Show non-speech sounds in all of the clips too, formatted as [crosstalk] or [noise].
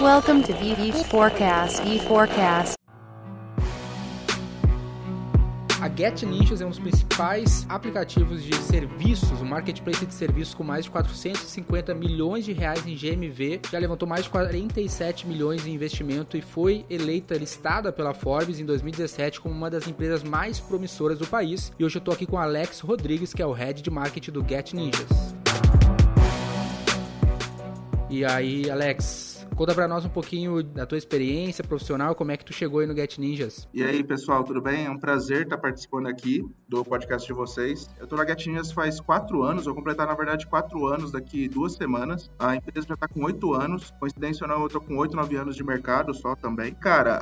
Welcome to VV Forecast. V Forecast. A Get Ninjas é um dos principais aplicativos de serviços, um marketplace de serviços com mais de 450 milhões de reais em GMV, já levantou mais de 47 milhões em investimento e foi eleita listada pela Forbes em 2017 como uma das empresas mais promissoras do país. E hoje eu tô aqui com Alex Rodrigues, que é o head de marketing do Get Ninjas. E aí, Alex, Conta para nós um pouquinho da tua experiência profissional, como é que tu chegou aí no Get Ninjas. E aí, pessoal, tudo bem? É um prazer estar participando aqui do podcast de vocês. Eu tô na Get Ninjas faz quatro anos, vou completar, na verdade, quatro anos daqui duas semanas. A empresa já tá com oito anos, coincidência ou não, eu tô com oito, nove anos de mercado só também. Cara,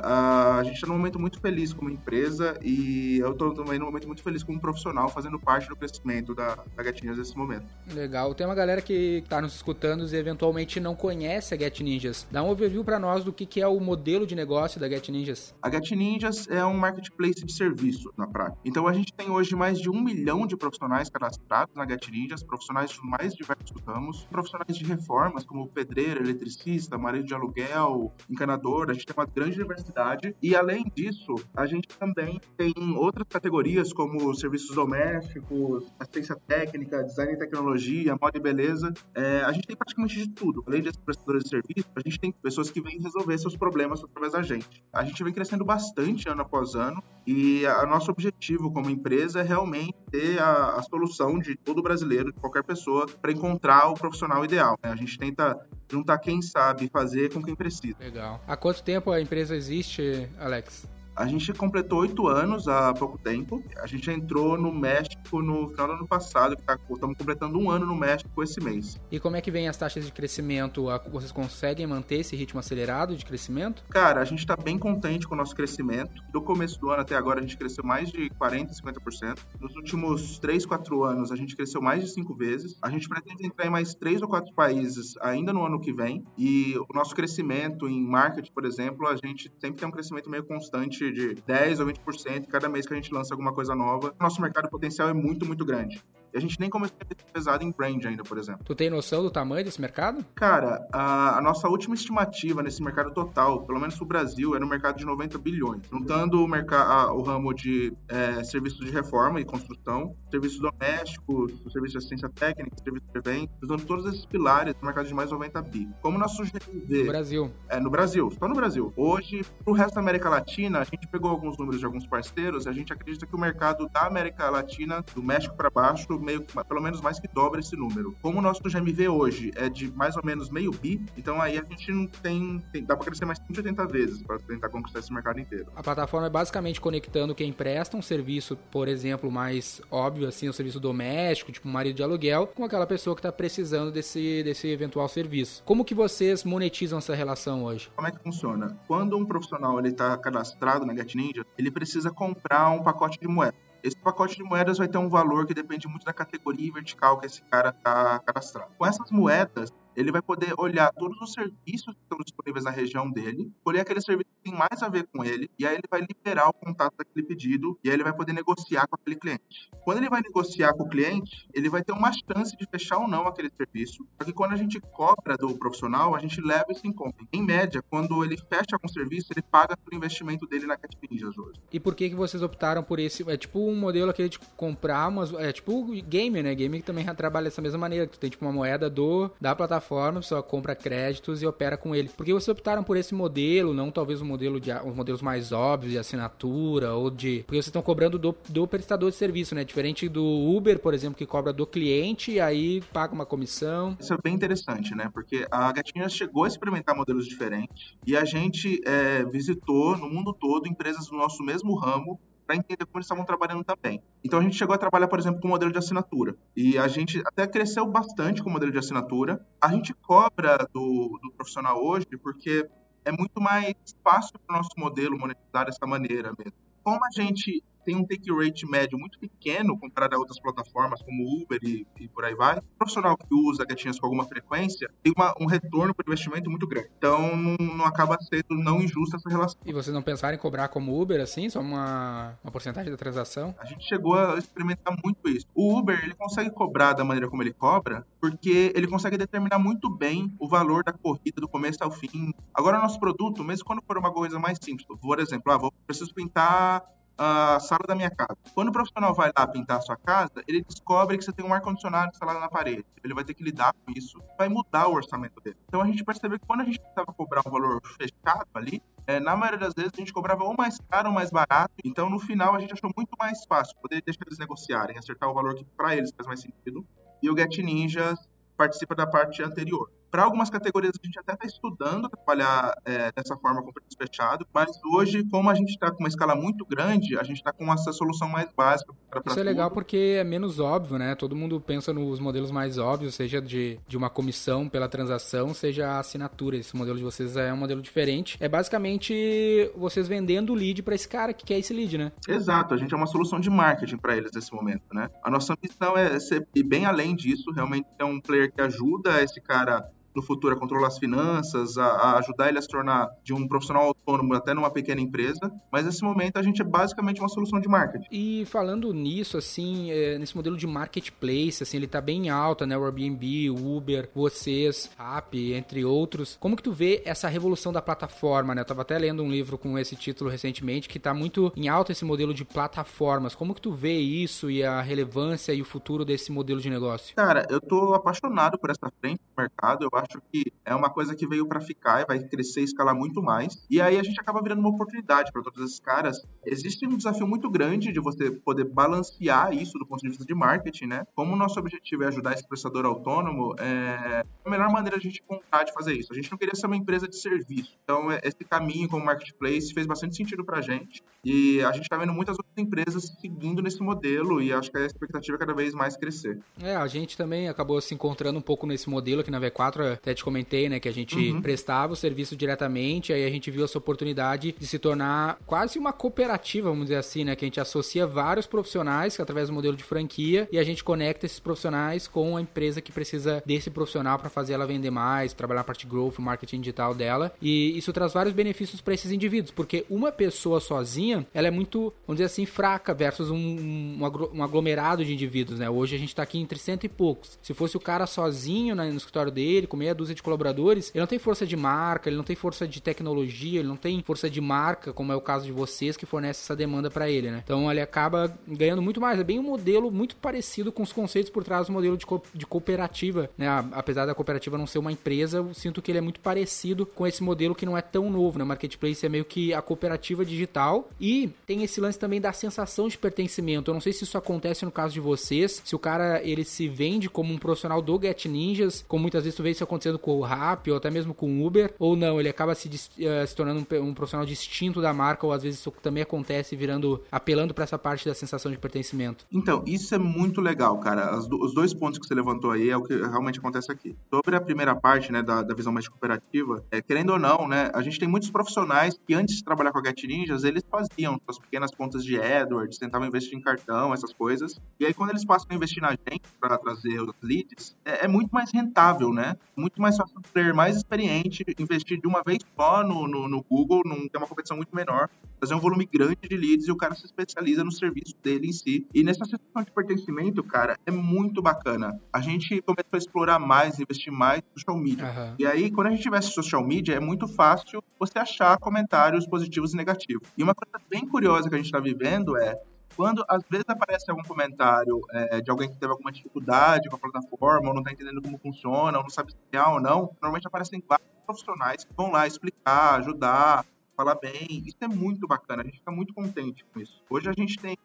a gente tá num momento muito feliz como empresa e eu tô também num momento muito feliz como profissional, fazendo parte do crescimento da, da Get Ninjas nesse momento. Legal. Tem uma galera que tá nos escutando e eventualmente não conhece a Get Ninjas. Dá um overview para nós do que, que é o modelo de negócio da Get Ninjas. A Get Ninjas é um marketplace de serviço, na prática. Então a gente tem hoje mais de um milhão de profissionais cadastrados na Get Ninjas, profissionais de mais diversos ramos, profissionais de reformas, como pedreiro, eletricista, marido de aluguel, encanador, a gente tem uma grande diversidade. E além disso, a gente também tem outras categorias, como serviços domésticos, assistência técnica, design e tecnologia, moda e beleza. É, a gente tem praticamente de tudo. Além de prestadores de serviço, a gente tem pessoas que vêm resolver seus problemas através da gente. A gente vem crescendo bastante ano após ano e a nosso objetivo como empresa é realmente ter a, a solução de todo brasileiro, de qualquer pessoa, para encontrar o profissional ideal. Né? A gente tenta juntar quem sabe fazer com quem precisa. Legal. Há quanto tempo a empresa existe, Alex? A gente completou oito anos há pouco tempo. A gente entrou no México no final do ano passado, que tá, estamos completando um ano no México esse mês. E como é que vem as taxas de crescimento? Vocês conseguem manter esse ritmo acelerado de crescimento? Cara, a gente está bem contente com o nosso crescimento. Do começo do ano até agora, a gente cresceu mais de 40%, 50%. Nos últimos 3, 4 anos, a gente cresceu mais de 5 vezes. A gente pretende entrar em mais 3 ou 4 países ainda no ano que vem. E o nosso crescimento em marketing, por exemplo, a gente sempre tem um crescimento meio constante de 10% ou 20% cada mês que a gente lança alguma coisa nova. Nosso mercado potencial é muito, muito grande. E a gente nem começou a ter pesado em brand ainda, por exemplo. Tu tem noção do tamanho desse mercado? Cara, a, a nossa última estimativa nesse mercado total, pelo menos pro Brasil, é no mercado de 90 bilhões. Juntando o, mercado, o ramo de é, serviços de reforma e construção, serviços domésticos, serviços de assistência técnica, serviços de eventos, usando todos esses pilares no mercado de mais 90 bi. Como nosso GMV... No Brasil. É, no Brasil, só no Brasil. Hoje, pro resto da América Latina, a gente pegou alguns números de alguns parceiros a gente acredita que o mercado da América Latina, do México para baixo, meio, pelo menos mais que dobra esse número. Como o nosso GMV hoje é de mais ou menos meio bi, então aí a gente não tem, tem dá para crescer mais 180 vezes para tentar conquistar esse mercado inteiro. A plataforma é basicamente conectando quem presta um serviço, por exemplo, mais óbvio assim, um serviço doméstico, tipo um marido de aluguel, com aquela pessoa que está precisando desse, desse eventual serviço. Como que vocês monetizam essa relação hoje? Como é que funciona? Quando um profissional ele está cadastrado na Get Ninja, ele precisa comprar um pacote de moeda. Esse pacote de moedas vai ter um valor que depende muito da categoria vertical que esse cara está cadastrado. Com essas moedas, ele vai poder olhar todos os serviços que estão disponíveis na região dele, escolher aquele serviço que tem mais a ver com ele, e aí ele vai liberar o contato daquele pedido, e aí ele vai poder negociar com aquele cliente. Quando ele vai negociar com o cliente, ele vai ter uma chance de fechar ou não aquele serviço, porque quando a gente cobra do profissional, a gente leva isso em conta. Em média, quando ele fecha algum serviço, ele paga pelo investimento dele na Cat Ninjas hoje. E por que, que vocês optaram por esse? É tipo um modelo aquele de comprar umas. É tipo game, né? Game que também trabalha dessa mesma maneira. Tu tem tipo uma moeda do da plataforma plataforma, você compra créditos e opera com ele. Por que vocês optaram por esse modelo, não talvez um modelo de os modelos mais óbvios de assinatura ou de. Porque vocês estão cobrando do, do prestador de serviço, né? Diferente do Uber, por exemplo, que cobra do cliente e aí paga uma comissão. Isso é bem interessante, né? Porque a Gatinha chegou a experimentar modelos diferentes e a gente é, visitou no mundo todo empresas do nosso mesmo ramo para entender como eles estavam trabalhando também. Então a gente chegou a trabalhar, por exemplo, com o modelo de assinatura. E a gente até cresceu bastante com o modelo de assinatura. A gente cobra do, do profissional hoje porque é muito mais fácil para o nosso modelo monetizar dessa maneira mesmo. Como a gente tem um take rate médio muito pequeno comparado a outras plataformas como Uber e, e por aí vai. O profissional que usa gatinhas com alguma frequência tem uma, um retorno para investimento muito grande. Então não, não, acaba sendo não injusta essa relação. E vocês não pensaram em cobrar como Uber assim, só uma, uma porcentagem da transação? A gente chegou a experimentar muito isso. O Uber ele consegue cobrar da maneira como ele cobra, porque ele consegue determinar muito bem o valor da corrida do começo ao fim. Agora nosso produto, mesmo quando for uma coisa mais simples, por exemplo, ah, vou, preciso pintar a sala da minha casa. Quando o profissional vai lá pintar a sua casa, ele descobre que você tem um ar-condicionado instalado na parede. Ele vai ter que lidar com isso, vai mudar o orçamento dele. Então a gente percebeu que quando a gente precisava cobrar um valor fechado ali, é, na maioria das vezes a gente cobrava ou mais caro ou mais barato. Então no final a gente achou muito mais fácil poder deixar eles negociarem, acertar o valor que para eles faz mais sentido. E o Get Ninjas participa da parte anterior. Para algumas categorias, a gente até está estudando trabalhar é, dessa forma com preço fechado, mas hoje, como a gente está com uma escala muito grande, a gente está com essa solução mais básica. Pra, pra Isso é legal porque é menos óbvio, né? Todo mundo pensa nos modelos mais óbvios, seja de, de uma comissão pela transação, seja a assinatura. Esse modelo de vocês é um modelo diferente. É basicamente vocês vendendo o lead para esse cara que quer esse lead, né? Exato. A gente é uma solução de marketing para eles nesse momento, né? A nossa missão é ser, e bem além disso, realmente é um player que ajuda esse cara no futuro a controlar as finanças, a, a, ajudar ele a se tornar de um profissional autônomo até numa pequena empresa, mas nesse momento a gente é basicamente uma solução de marketing. E falando nisso, assim, é, nesse modelo de marketplace, assim, ele tá bem alto, né, o Airbnb, o Uber, vocês, App, entre outros. Como que tu vê essa revolução da plataforma, né? Eu tava até lendo um livro com esse título recentemente que tá muito em alta esse modelo de plataformas. Como que tu vê isso e a relevância e o futuro desse modelo de negócio? Cara, eu tô apaixonado por essa frente do mercado. Eu acho que é uma coisa que veio para ficar e vai crescer e escalar muito mais. E aí a gente acaba virando uma oportunidade para todos esses caras. Existe um desafio muito grande de você poder balancear isso do ponto de vista de marketing, né? Como o nosso objetivo é ajudar esse prestador autônomo, é a melhor maneira de a gente contar de fazer isso. A gente não queria ser uma empresa de serviço. Então, é, esse caminho como marketplace fez bastante sentido para a gente. E a gente está vendo muitas outras empresas seguindo nesse modelo e acho que a expectativa é cada vez mais crescer. É, a gente também acabou se encontrando um pouco nesse modelo aqui na V4 até te comentei, né, que a gente uhum. prestava o serviço diretamente, aí a gente viu essa oportunidade de se tornar quase uma cooperativa, vamos dizer assim, né, que a gente associa vários profissionais através do modelo de franquia e a gente conecta esses profissionais com a empresa que precisa desse profissional para fazer ela vender mais, trabalhar a parte growth, marketing digital dela. E isso traz vários benefícios para esses indivíduos, porque uma pessoa sozinha, ela é muito, vamos dizer assim, fraca versus um, um aglomerado de indivíduos, né? Hoje a gente tá aqui entre cento e poucos. Se fosse o cara sozinho né, no escritório dele, com meia dúzia de colaboradores, ele não tem força de marca, ele não tem força de tecnologia, ele não tem força de marca, como é o caso de vocês que fornece essa demanda para ele, né? Então ele acaba ganhando muito mais. É bem um modelo muito parecido com os conceitos por trás do modelo de, co de cooperativa, né? Apesar da cooperativa não ser uma empresa, eu sinto que ele é muito parecido com esse modelo que não é tão novo, né? Marketplace é meio que a cooperativa digital e tem esse lance também da sensação de pertencimento. Eu não sei se isso acontece no caso de vocês, se o cara ele se vende como um profissional do Get Ninjas, como muitas vezes tu vê isso acontecendo com o Rap ou até mesmo com o Uber, ou não, ele acaba se, uh, se tornando um, um, profissional distinto da marca, ou às vezes isso também acontece virando, apelando para essa parte da sensação de pertencimento. Então, isso é muito legal, cara. Do, os dois pontos que você levantou aí é o que realmente acontece aqui. Sobre a primeira parte, né, da, da visão mais cooperativa, é, querendo ou não, né, a gente tem muitos profissionais que antes de trabalhar com a Get Ninjas, eles faziam suas pequenas contas de AdWords, tentavam investir em cartão, essas coisas. E aí, quando eles passam a investir na gente para trazer os leads, é, é muito mais rentável, né? Muito mais fácil player mais experiente investir de uma vez só no, no, no Google, num, tem uma competição muito menor, fazer um volume grande de leads e o cara se especializa no serviço dele em si. E nessa situação de pertencimento, cara, é muito bacana. A gente começou a explorar mais, investir mais no social media. Uhum. E aí, quando a gente tivesse social media, é muito fácil você achar comentários positivos e negativos. E uma coisa bem curiosa que a gente está vivendo é quando às vezes aparece algum comentário é, de alguém que teve alguma dificuldade com a plataforma, ou não está entendendo como funciona, ou não sabe se é ou não, normalmente aparecem vários profissionais que vão lá explicar, ajudar, falar bem. Isso é muito bacana, a gente está muito contente com isso. Hoje a gente tem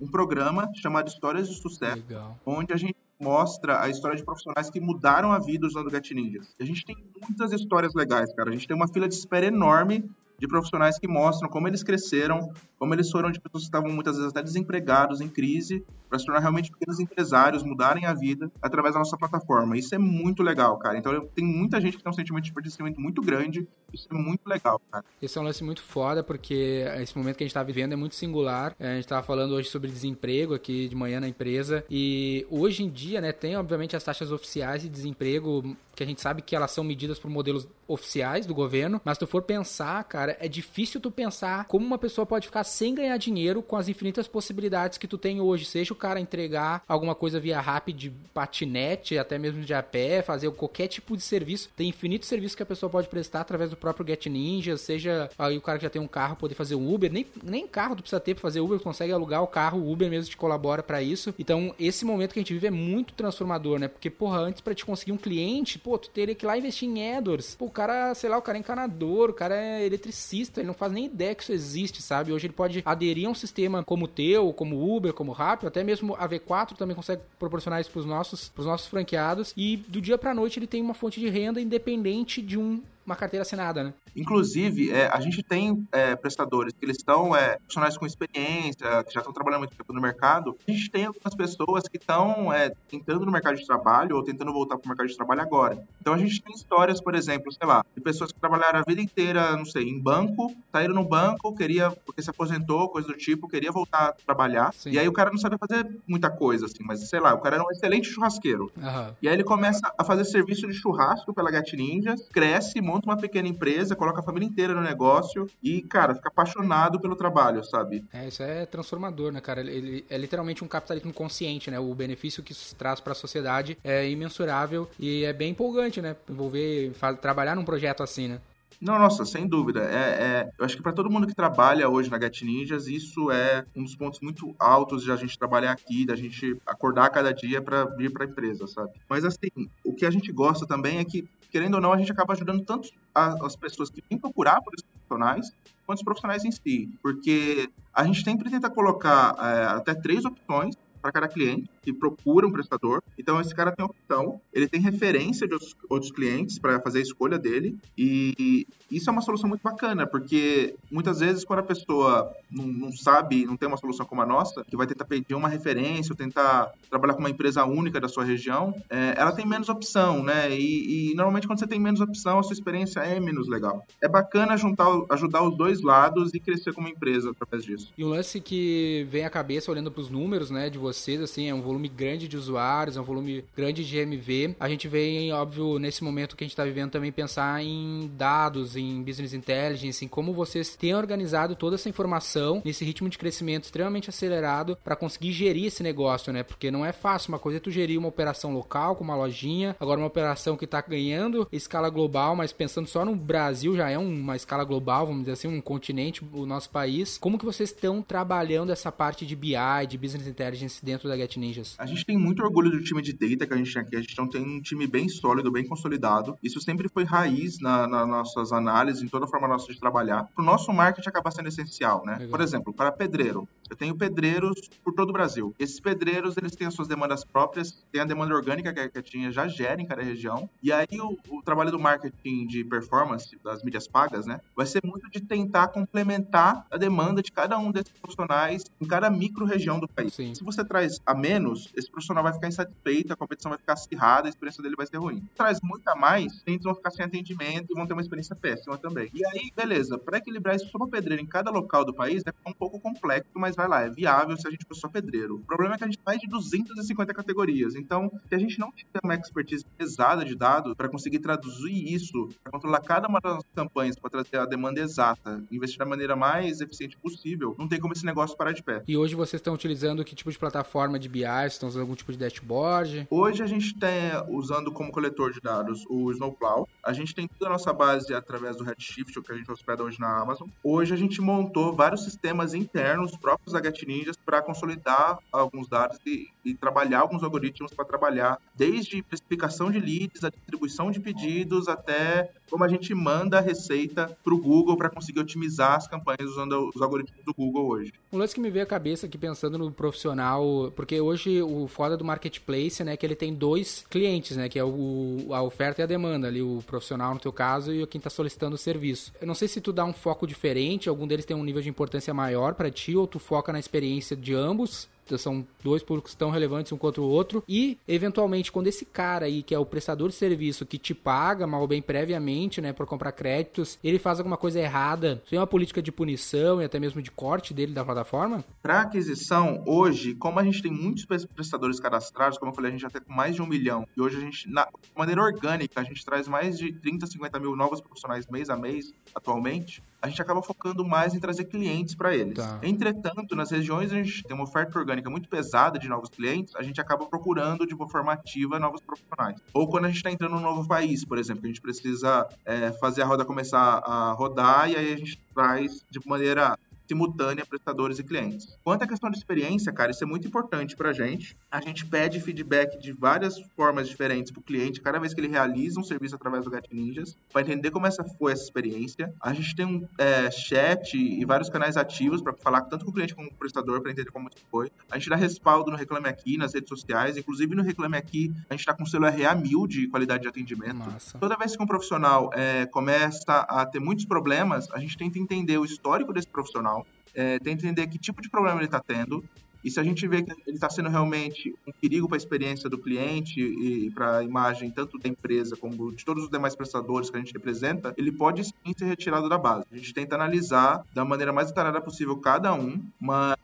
um programa chamado Histórias de Sucesso, Legal. onde a gente mostra a história de profissionais que mudaram a vida usando Get Ninjas. A gente tem muitas histórias legais, cara. A gente tem uma fila de espera enorme de profissionais que mostram como eles cresceram, como eles foram de pessoas que estavam muitas vezes até desempregados, em crise, para se tornar realmente pequenos empresários, mudarem a vida através da nossa plataforma. Isso é muito legal, cara. Então tem muita gente que tem um sentimento de pertencimento muito grande. Isso é muito legal, cara. Esse é um lance muito foda, porque esse momento que a gente está vivendo é muito singular. A gente estava falando hoje sobre desemprego aqui de manhã na empresa. E hoje em dia, né, tem obviamente as taxas oficiais de desemprego, que a gente sabe que elas são medidas por modelos oficiais do governo. Mas se tu for pensar, cara, é difícil tu pensar como uma pessoa pode ficar sem ganhar dinheiro com as infinitas possibilidades que tu tem hoje. Seja o cara entregar alguma coisa via rápido de patinete, até mesmo de a pé, fazer qualquer tipo de serviço. Tem infinitos serviços que a pessoa pode prestar através do próprio Get Ninja, seja aí o cara que já tem um carro poder fazer um Uber. Nem, nem carro tu precisa ter pra fazer Uber, tu consegue alugar o carro, o Uber mesmo te colabora para isso. Então, esse momento que a gente vive é muito transformador, né? Porque, porra, antes para te conseguir um cliente, pô, tu teria que ir lá investir em AdWords. Pô, o cara, sei lá, o cara é encanador, o cara é eletricista, ele não faz nem ideia que isso existe, sabe? Hoje ele pode aderir a um sistema como o teu, como Uber, como Rappi, até mesmo a V4 também consegue proporcionar isso pros nossos, pros nossos franqueados. E do dia pra noite ele tem uma fonte de renda independente de um uma carteira assinada, né? Inclusive, é, a gente tem é, prestadores que eles estão é, profissionais com experiência, que já estão trabalhando muito tempo no mercado. A gente tem algumas pessoas que estão é, tentando no mercado de trabalho ou tentando voltar para o mercado de trabalho agora. Então a gente tem histórias, por exemplo, sei lá, de pessoas que trabalharam a vida inteira, não sei, em banco, saíram no banco, queria, porque se aposentou, coisa do tipo, queria voltar a trabalhar. Sim. E aí o cara não sabia fazer muita coisa, assim, mas sei lá, o cara era um excelente churrasqueiro. Uhum. E aí ele começa a fazer serviço de churrasco pela Gat Ninja, cresce, monta uma pequena empresa, coloca a família inteira no negócio e, cara, fica apaixonado pelo trabalho, sabe? É, isso é transformador, né, cara? Ele é literalmente um capitalismo consciente, né? O benefício que isso traz para a sociedade é imensurável e é bem empolgante, né? Envolver, trabalhar num projeto assim, né? Não, nossa, sem dúvida. É, é eu acho que para todo mundo que trabalha hoje na Get Ninjas, isso é um dos pontos muito altos de a gente trabalhar aqui, da gente acordar cada dia para vir para a empresa, sabe? Mas assim, o que a gente gosta também é que, querendo ou não, a gente acaba ajudando tanto as pessoas que vêm procurar por esses profissionais, quanto os profissionais em si. Porque a gente sempre tenta colocar é, até três opções para cada cliente que procura um prestador. Então, esse cara tem opção, ele tem referência de outros, clientes para fazer a escolha dele. E isso é uma solução muito bacana, porque muitas vezes, quando a pessoa não, não sabe, não tem uma solução como a nossa, que vai tentar pedir uma referência ou tentar trabalhar com uma empresa única da sua região, é, ela tem menos opção, né? E, e, normalmente, quando você tem menos opção, a sua experiência é menos legal. É bacana juntar, ajudar os dois lados e crescer como empresa através disso. E o lance que vem à cabeça olhando para os números, né, de você vocês, assim, é um volume grande de usuários, é um volume grande de MV. A gente vem, óbvio, nesse momento que a gente está vivendo também pensar em dados, em business intelligence, em como vocês têm organizado toda essa informação nesse ritmo de crescimento extremamente acelerado para conseguir gerir esse negócio, né? Porque não é fácil. Uma coisa é tu gerir uma operação local com uma lojinha, agora uma operação que está ganhando escala global, mas pensando só no Brasil já é uma escala global, vamos dizer assim, um continente, o nosso país. Como que vocês estão trabalhando essa parte de BI, de business intelligence dentro da Get A gente tem muito orgulho do time de data que a gente tem aqui. A gente tem um time bem sólido, bem consolidado. Isso sempre foi raiz nas na nossas análises, em toda a forma nossa de trabalhar. Para o nosso marketing acaba sendo essencial, né? Legal. Por exemplo, para pedreiro. Eu tenho pedreiros por todo o Brasil. Esses pedreiros, eles têm as suas demandas próprias, tem a demanda orgânica que a Get já gera em cada região. E aí o, o trabalho do marketing de performance, das mídias pagas, né? Vai ser muito de tentar complementar a demanda de cada um desses profissionais em cada micro região do país. Sim. Se você traz a menos, esse profissional vai ficar insatisfeito, a competição vai ficar acirrada, a experiência dele vai ser ruim. Se traz muito a mais, clientes vão ficar sem atendimento e vão ter uma experiência péssima também. E aí, beleza, para equilibrar isso só uma pedreira em cada local do país é um pouco complexo, mas vai lá, é viável se a gente for só pedreiro. O problema é que a gente faz de 250 categorias, então se a gente não tiver uma expertise pesada de dados para conseguir traduzir isso, para controlar cada uma das campanhas, para trazer a demanda exata, investir da maneira mais eficiente possível, não tem como esse negócio parar de pé. E hoje vocês estão utilizando que tipo de plataforma de BI? Estão usando algum tipo de dashboard? Hoje a gente está usando como coletor de dados o Snowplow. A gente tem toda a nossa base através do Redshift, o que a gente hospeda hoje na Amazon. Hoje a gente montou vários sistemas internos próprios da Get Ninjas para consolidar alguns dados e, e trabalhar alguns algoritmos para trabalhar desde precificação de leads, a distribuição de pedidos, até como a gente manda a receita para o Google para conseguir otimizar as campanhas usando os algoritmos do Google hoje. Um lance que me veio à cabeça aqui pensando no profissional, porque hoje o foda do marketplace, né, que ele tem dois clientes, né, que é o, a oferta e a demanda, ali o profissional no teu caso e quem está solicitando o serviço. Eu não sei se tu dá um foco diferente, algum deles tem um nível de importância maior para ti ou tu foca na experiência de ambos são dois públicos tão relevantes um contra o outro. E, eventualmente, quando esse cara aí, que é o prestador de serviço, que te paga mal ou bem previamente, né, por comprar créditos, ele faz alguma coisa errada, tem uma política de punição e até mesmo de corte dele da plataforma? Para aquisição, hoje, como a gente tem muitos prestadores cadastrados, como eu falei, a gente já tem com mais de um milhão, e hoje a gente, na, maneira orgânica, a gente traz mais de 30, 50 mil novos profissionais mês a mês, atualmente, a gente acaba focando mais em trazer clientes para eles. Tá. Entretanto, nas regiões onde a gente tem uma oferta orgânica muito pesada de novos clientes, a gente acaba procurando de uma forma ativa novos profissionais. Ou quando a gente está entrando num novo país, por exemplo, a gente precisa é, fazer a roda começar a rodar e aí a gente traz de maneira simultânea prestadores e clientes. Quanto à questão de experiência, cara, isso é muito importante para a gente. A gente pede feedback de várias formas diferentes para o cliente cada vez que ele realiza um serviço através do Get Ninjas, para entender como essa foi essa experiência. A gente tem um é, chat e vários canais ativos para falar tanto com o cliente como com o prestador para entender como foi. A gente dá respaldo no Reclame Aqui, nas redes sociais, inclusive no Reclame Aqui, a gente está com o selo RA1000 de qualidade de atendimento. Massa. Toda vez que um profissional é, começa a ter muitos problemas, a gente tenta entender o histórico desse profissional, é, tenta entender que tipo de problema ele está tendo, e se a gente vê que ele está sendo realmente um perigo para a experiência do cliente e para a imagem tanto da empresa como de todos os demais prestadores que a gente representa, ele pode sim ser retirado da base. A gente tenta analisar da maneira mais detalhada possível cada um, mas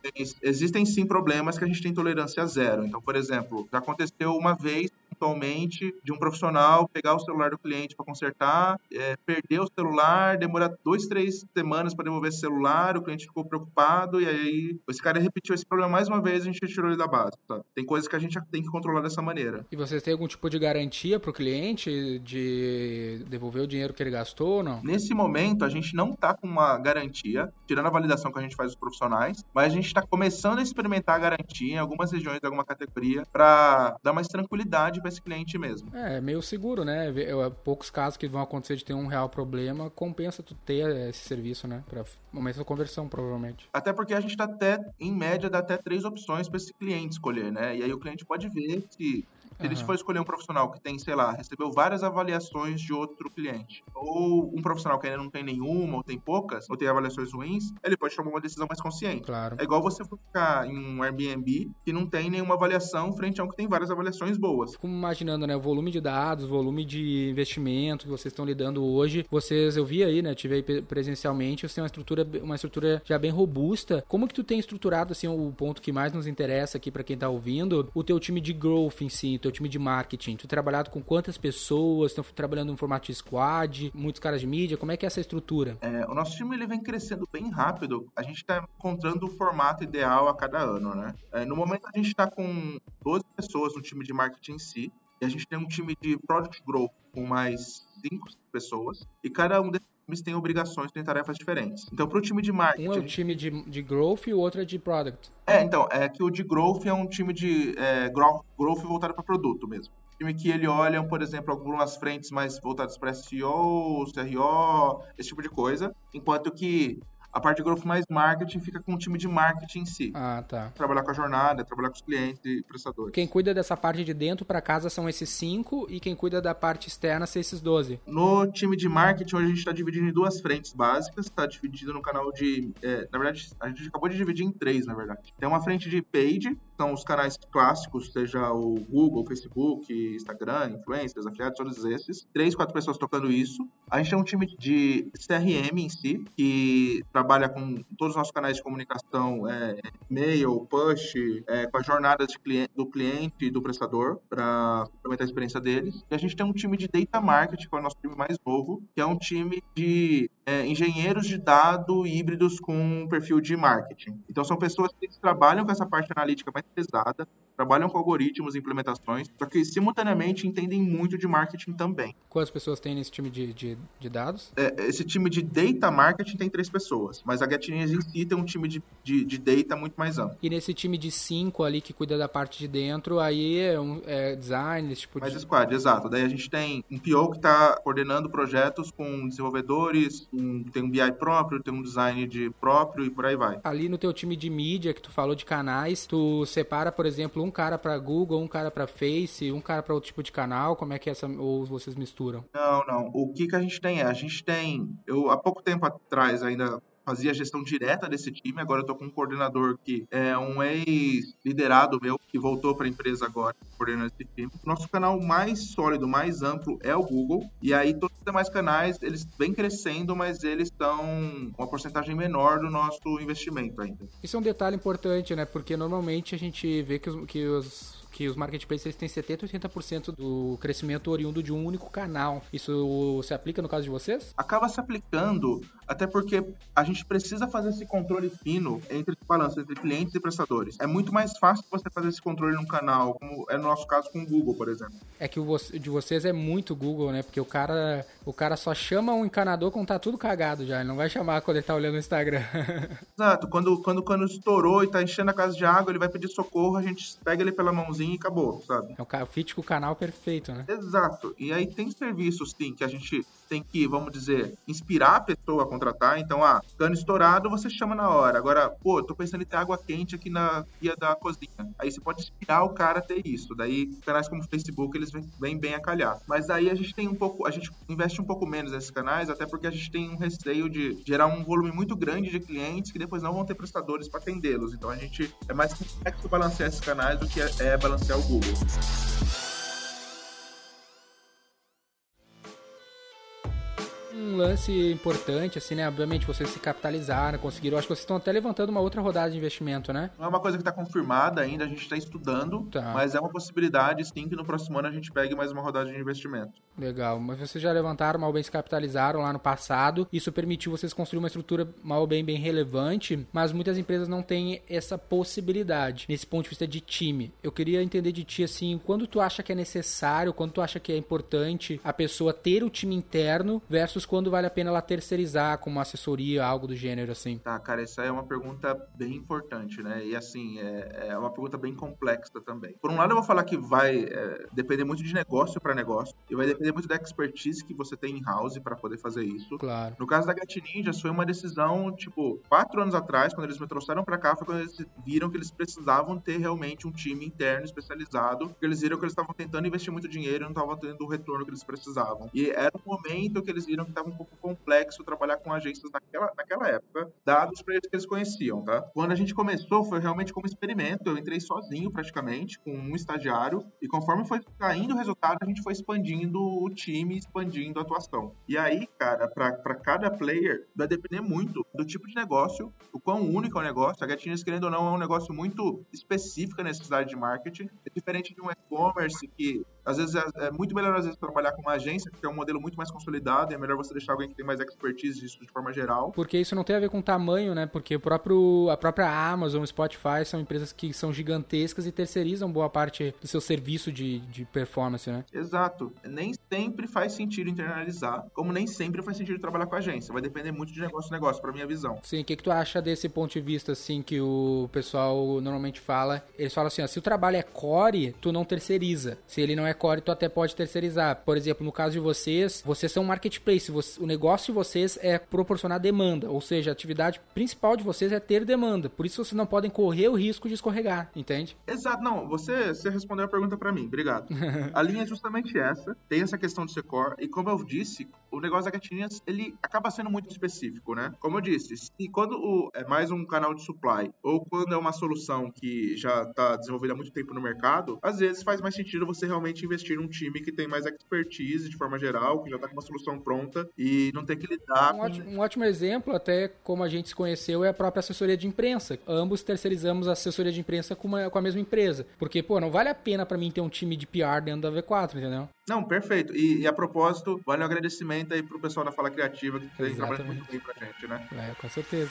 existem sim problemas que a gente tem tolerância zero. Então, por exemplo, já aconteceu uma vez atualmente de um profissional pegar o celular do cliente para consertar, é, perder o celular, demorar dois, três semanas para devolver esse celular, o cliente ficou preocupado e aí esse cara repetiu esse problema mais uma vez, a gente retirou ele da base. Tá? Tem coisas que a gente tem que controlar dessa maneira. E vocês têm algum tipo de garantia para o cliente de devolver o dinheiro que ele gastou ou não? Nesse momento, a gente não está com uma garantia, tirando a validação que a gente faz dos profissionais, mas a gente está começando a experimentar a garantia em algumas regiões de alguma categoria para dar mais tranquilidade para esse cliente mesmo. É, meio seguro, né? Poucos casos que vão acontecer de ter um real problema, compensa tu ter esse serviço, né? Para momento da conversão, provavelmente. Até porque a gente tá até, em média, dá até três opções para esse cliente escolher, né? E aí o cliente pode ver se se uhum. ele for escolher um profissional que tem, sei lá, recebeu várias avaliações de outro cliente, ou um profissional que ainda não tem nenhuma, ou tem poucas, ou tem avaliações ruins, ele pode tomar uma decisão mais consciente. Claro. É igual você ficar em um Airbnb que não tem nenhuma avaliação frente a um que tem várias avaliações boas. Fico imaginando, né, o volume de dados, o volume de investimento que vocês estão lidando hoje. Vocês, eu vi aí, né, tive aí presencialmente, você tem uma estrutura, uma estrutura já bem robusta. Como que tu tem estruturado, assim, o ponto que mais nos interessa aqui para quem tá ouvindo, o teu time de growth em si, teu time de marketing? Tu trabalhado com quantas pessoas? Estão trabalhando em formato de squad? Muitos caras de mídia? Como é que é essa estrutura? É, o nosso time ele vem crescendo bem rápido. A gente está encontrando o formato ideal a cada ano, né? É, no momento a gente está com 12 pessoas no time de marketing em si. E a gente tem um time de product growth com mais 5 pessoas. E cada um desses times tem obrigações, tem tarefas diferentes. Então, para o time de marketing. Um é o time de, de growth e o outro é de product. É, então, é que o de growth é um time de é, growth, growth voltado para produto mesmo. Time que ele olha, por exemplo, algumas frentes mais voltadas para SEO, CRO, esse tipo de coisa. Enquanto que a parte de growth mais marketing fica com o time de marketing em si. Ah, tá. Trabalhar com a jornada, trabalhar com os clientes e prestadores. Quem cuida dessa parte de dentro para casa são esses cinco e quem cuida da parte externa são esses 12. No time de marketing, hoje a gente está dividindo em duas frentes básicas. Está dividido no canal de. É, na verdade, a gente acabou de dividir em três, na verdade. Tem uma frente de paid, são os canais clássicos, seja o Google, Facebook, Instagram, influencers, afiliados, todos esses. Três, quatro pessoas tocando isso. A gente tem um time de CRM em si, que trabalha com todos os nossos canais de comunicação, é, e-mail, push, é, com as jornadas cliente, do cliente e do prestador, para aumentar a experiência deles. E a gente tem um time de data marketing, que é o nosso time mais novo, que é um time de é, engenheiros de dado híbridos com perfil de marketing. Então, são pessoas que trabalham com essa parte analítica mais pesada, trabalham com algoritmos e implementações, só que simultaneamente entendem muito de marketing também. Quantas pessoas tem nesse time de, de, de dados? É, esse time de data marketing tem três pessoas, mas a GetNinjas em si tem um time de, de, de data muito mais amplo. E nesse time de cinco ali que cuida da parte de dentro, aí é, um, é design, esse tipo mais de... squad, exato. Daí a gente tem um PO que está coordenando projetos com desenvolvedores, um, tem um BI próprio, tem um design de próprio e por aí vai. Ali no teu time de mídia, que tu falou de canais, tu separa, por exemplo, um cara para Google, um cara para Face, um cara para outro tipo de canal, como é que é essa... ou vocês misturam? Não, não. O que, que a gente tem é, a gente tem... Eu, há pouco tempo atrás, ainda fazia a gestão direta desse time, agora eu tô com um coordenador que é um ex-liderado meu, que voltou para a empresa agora, coordenando esse time. Nosso canal mais sólido, mais amplo é o Google, e aí todos os demais canais, eles vêm crescendo, mas eles estão uma porcentagem menor do nosso investimento ainda. Isso é um detalhe importante, né? Porque normalmente a gente vê que os, que os que os marketplaces têm 70% 80% do crescimento oriundo de um único canal. Isso se aplica no caso de vocês? Acaba se aplicando, até porque a gente precisa fazer esse controle fino entre os balanços entre clientes e prestadores. É muito mais fácil você fazer esse controle num canal, como é no nosso caso com o Google, por exemplo. É que o de vocês é muito Google, né? Porque o cara, o cara só chama um encanador quando tá tudo cagado já. Ele não vai chamar quando ele tá olhando o Instagram. [laughs] Exato. Quando, quando, quando estourou e tá enchendo a casa de água, ele vai pedir socorro, a gente pega ele pela mãozinha e acabou, sabe? É o fit com o canal perfeito, né? Exato. E aí tem serviços, sim, que a gente tem que, vamos dizer, inspirar a pessoa a contratar. Então, ah, cano estourado, você chama na hora. Agora, pô, tô pensando em ter água quente aqui na via da cozinha. Aí você pode inspirar o cara a ter isso. Daí, canais como o Facebook, eles vêm bem a calhar. Mas aí a gente tem um pouco, a gente investe um pouco menos nesses canais, até porque a gente tem um receio de gerar um volume muito grande de clientes que depois não vão ter prestadores para atendê-los. Então a gente é mais complexo balancear esses canais do que é, é balancear o Google. Um lance importante, assim, né? Obviamente vocês se capitalizaram, conseguiram. Acho que vocês estão até levantando uma outra rodada de investimento, né? Não é uma coisa que está confirmada ainda, a gente está estudando, tá. mas é uma possibilidade, sim, que no próximo ano a gente pegue mais uma rodada de investimento. Legal, mas vocês já levantaram, mal bem se capitalizaram lá no passado. Isso permitiu vocês construir uma estrutura mal bem bem relevante, mas muitas empresas não têm essa possibilidade nesse ponto de vista de time. Eu queria entender de ti assim, quando tu acha que é necessário, quando tu acha que é importante a pessoa ter o time interno versus quando vale a pena ela terceirizar como assessoria, algo do gênero assim? Tá, cara, essa é uma pergunta bem importante, né? E assim, é, é uma pergunta bem complexa também. Por um lado, eu vou falar que vai é, depender muito de negócio para negócio e vai depender muito da expertise que você tem em house para poder fazer isso. Claro. No caso da Get Ninjas, foi uma decisão, tipo, quatro anos atrás, quando eles me trouxeram para cá, foi quando eles viram que eles precisavam ter realmente um time interno especializado, porque eles viram que eles estavam tentando investir muito dinheiro e não estavam tendo o retorno que eles precisavam. E era um momento que eles viram que estava um pouco complexo trabalhar com agências naquela, naquela época, dados para eles que eles conheciam, tá? Quando a gente começou, foi realmente como experimento. Eu entrei sozinho, praticamente, com um estagiário, e conforme foi saindo o resultado, a gente foi expandindo o time, expandindo a atuação. E aí, cara, para cada player, vai depender muito do tipo de negócio, o quão único é o negócio. A Gatinhas, querendo ou não, é um negócio muito específico a necessidade de marketing. É diferente de um e-commerce que às vezes é, é, muito melhor às vezes trabalhar com uma agência, porque é um modelo muito mais consolidado e é melhor você deixar alguém que tem mais expertise disso de forma geral. Porque isso não tem a ver com tamanho, né? Porque o próprio, a própria Amazon, Spotify são empresas que são gigantescas e terceirizam boa parte do seu serviço de, de performance, né? Exato. Nem sempre faz sentido internalizar, como nem sempre faz sentido trabalhar com agência. Vai depender muito de negócio a negócio, pra minha visão. Sim, o que, que tu acha desse ponto de vista, assim, que o pessoal normalmente fala? Eles falam assim, ó, se o trabalho é core, tu não terceiriza. Se ele não é core, tu até pode terceirizar. Por exemplo, no caso de vocês, vocês são um marketplace. o negócio de vocês é proporcionar demanda. Ou seja, a atividade principal de vocês é ter demanda. Por isso vocês não podem correr o risco de escorregar, entende? Exato. Não, você, você respondeu a pergunta para mim. Obrigado. [laughs] a linha é justamente essa. Tem essa questão de ser core. E como eu disse, o negócio da gatinhas, ele acaba sendo muito específico, né? Como eu disse, se quando o, é mais um canal de supply ou quando é uma solução que já está desenvolvida há muito tempo no mercado, às vezes faz mais sentido você realmente investir num time que tem mais expertise de forma geral, que já está com uma solução pronta e não tem que lidar um com... Ótimo, um ótimo exemplo, até como a gente se conheceu, é a própria assessoria de imprensa. Ambos terceirizamos a assessoria de imprensa com, uma, com a mesma empresa. Porque, pô, não vale a pena para mim ter um time de PR dentro da V4, entendeu? Não, perfeito. E, e, a propósito, vale um agradecimento aí pro pessoal da Fala Criativa que tem trabalhado muito bem pra gente, né? É, com certeza.